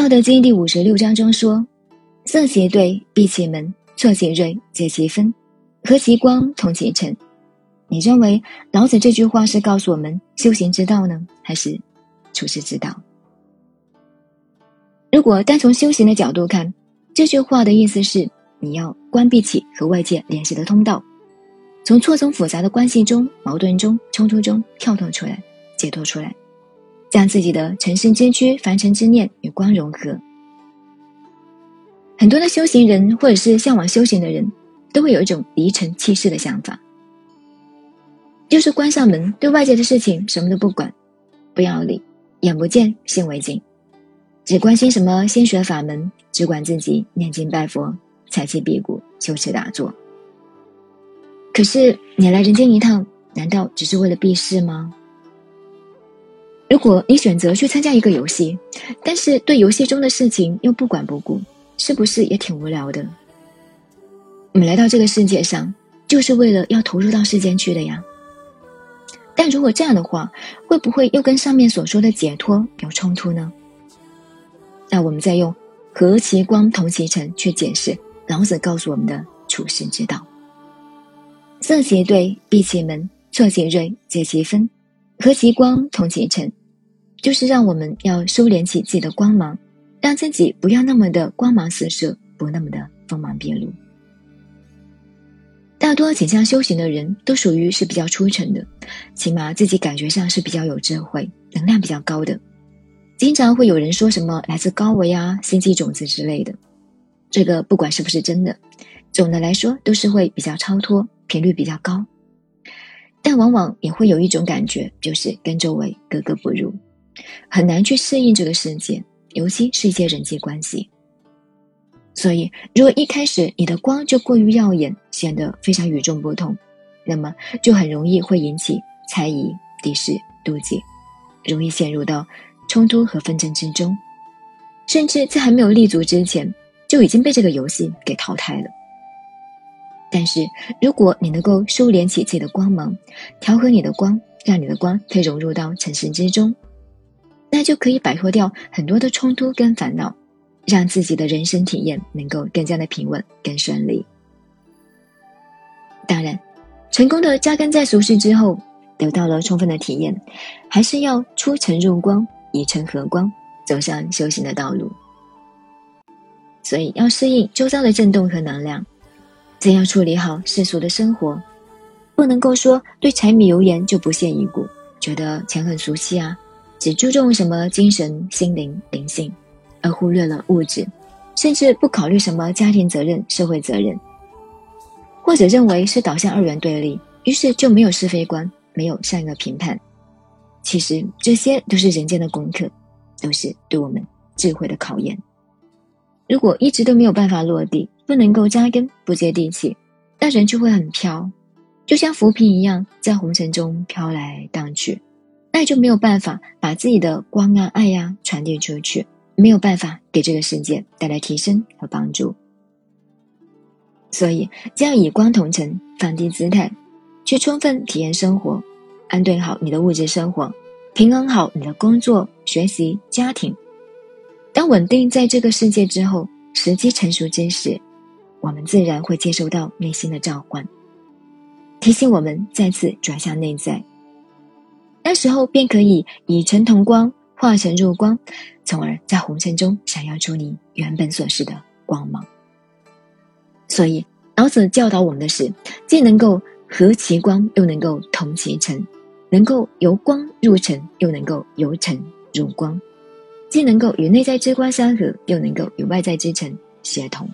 道德经第五十六章中说：“色其对，闭其门，错其锐，解其分，和其光，同其尘。”你认为老子这句话是告诉我们修行之道呢，还是处世之道？如果单从修行的角度看，这句话的意思是你要关闭起和外界联系的通道，从错综复杂的关系中、矛盾中、冲突中跳脱出来，解脱出来，将自己的尘世之躯、凡尘之念与光融合。很多的修行人或者是向往修行的人，都会有一种离尘弃世的想法。就是关上门，对外界的事情什么都不管，不要理，眼不见心为净，只关心什么心学法门，只管自己念经拜佛、采气辟谷、修持打坐。可是你来人间一趟，难道只是为了避世吗？如果你选择去参加一个游戏，但是对游戏中的事情又不管不顾，是不是也挺无聊的？我们来到这个世界上，就是为了要投入到世间去的呀。但如果这样的话，会不会又跟上面所说的解脱有冲突呢？那我们再用“和其光，同其尘”去解释老子告诉我们的处世之道：“色其对，闭其门，错其锐，解其分，和其光，同其尘”，就是让我们要收敛起自己的光芒，让自己不要那么的光芒四射，不那么的锋芒毕露。大多倾向修行的人都属于是比较出尘的，起码自己感觉上是比较有智慧、能量比较高的。经常会有人说什么来自高维啊、星际种子之类的，这个不管是不是真的，总的来说都是会比较超脱、频率比较高。但往往也会有一种感觉，就是跟周围格格不入，很难去适应这个世界，尤其是一些人际关系。所以，如果一开始你的光就过于耀眼，显得非常与众不同，那么就很容易会引起猜疑、敌视、妒忌，容易陷入到冲突和纷争之中，甚至在还没有立足之前，就已经被这个游戏给淘汰了。但是，如果你能够收敛起自己的光芒，调和你的光，让你的光可以融入到尘世之中，那就可以摆脱掉很多的冲突跟烦恼。让自己的人生体验能够更加的平稳、更顺利。当然，成功的扎根在俗世之后，得到了充分的体验，还是要出尘入光，以尘合光，走上修行的道路。所以，要适应周遭的震动和能量，怎样处理好世俗的生活，不能够说对柴米油盐就不屑一顾，觉得钱很俗气啊，只注重什么精神、心灵、灵性。而忽略了物质，甚至不考虑什么家庭责任、社会责任，或者认为是导向二元对立，于是就没有是非观，没有善恶评判。其实这些都是人间的功课，都是对我们智慧的考验。如果一直都没有办法落地，不能够扎根，不接地气，那人就会很飘，就像浮萍一样，在红尘中飘来荡去，那就没有办法把自己的光啊、爱呀传递出去。没有办法给这个世界带来提升和帮助，所以将以光同尘，放低姿态，去充分体验生活，安顿好你的物质生活，平衡好你的工作、学习、家庭。当稳定在这个世界之后，时机成熟之时，我们自然会接受到内心的召唤，提醒我们再次转向内在。那时候便可以以尘同光。化成入光，从而在红尘中闪耀出你原本所示的光芒。所以，老子教导我们的是，既能够合其光，又能够同其尘，能够由光入尘，又能够由尘入光；既能够与内在之光相合，又能够与外在之尘协同。